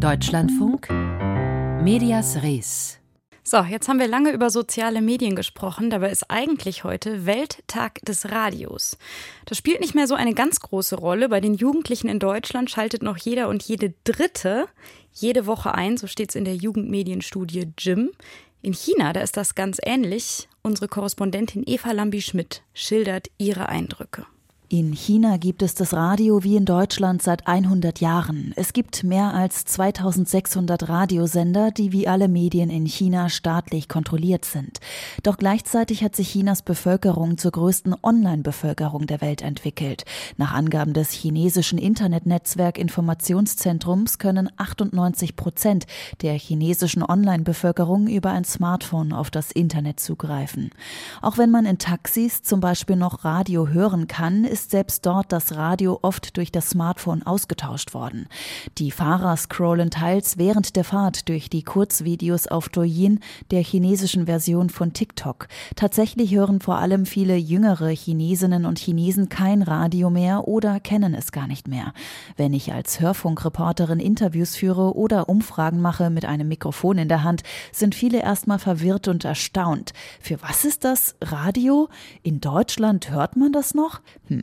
Deutschlandfunk Medias Res. So, jetzt haben wir lange über soziale Medien gesprochen, dabei ist eigentlich heute Welttag des Radios. Das spielt nicht mehr so eine ganz große Rolle. Bei den Jugendlichen in Deutschland schaltet noch jeder und jede Dritte jede Woche ein, so steht es in der Jugendmedienstudie Jim. In China, da ist das ganz ähnlich. Unsere Korrespondentin Eva Lambi-Schmidt schildert ihre Eindrücke. In China gibt es das Radio wie in Deutschland seit 100 Jahren. Es gibt mehr als 2600 Radiosender, die wie alle Medien in China staatlich kontrolliert sind. Doch gleichzeitig hat sich Chinas Bevölkerung zur größten Online-Bevölkerung der Welt entwickelt. Nach Angaben des chinesischen Internetnetzwerk Informationszentrums können 98 Prozent der chinesischen Online-Bevölkerung über ein Smartphone auf das Internet zugreifen. Auch wenn man in Taxis zum Beispiel noch Radio hören kann, ist ist selbst dort das Radio oft durch das Smartphone ausgetauscht worden. Die Fahrer scrollen teils während der Fahrt durch die Kurzvideos auf Douyin, der chinesischen Version von TikTok. Tatsächlich hören vor allem viele jüngere Chinesinnen und Chinesen kein Radio mehr oder kennen es gar nicht mehr. Wenn ich als Hörfunkreporterin Interviews führe oder Umfragen mache mit einem Mikrofon in der Hand, sind viele erstmal verwirrt und erstaunt. Für was ist das Radio? In Deutschland hört man das noch? Hm,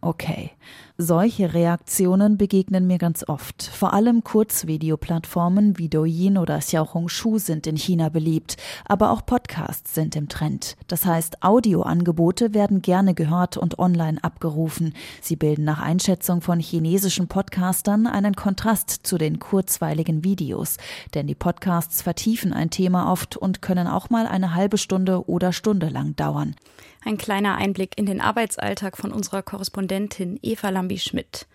okay. Solche Reaktionen begegnen mir ganz oft. Vor allem Kurzvideoplattformen wie Douyin oder Xiaohongshu sind in China beliebt, aber auch Podcasts sind im Trend. Das heißt, Audioangebote werden gerne gehört und online abgerufen. Sie bilden nach Einschätzung von chinesischen Podcastern einen Kontrast zu den kurzweiligen Videos, denn die Podcasts vertiefen ein Thema oft und können auch mal eine halbe Stunde oder Stunde lang dauern. Ein kleiner Einblick in den Arbeitsalltag von unserer Korrespondentin Eva Lambi-Schmidt.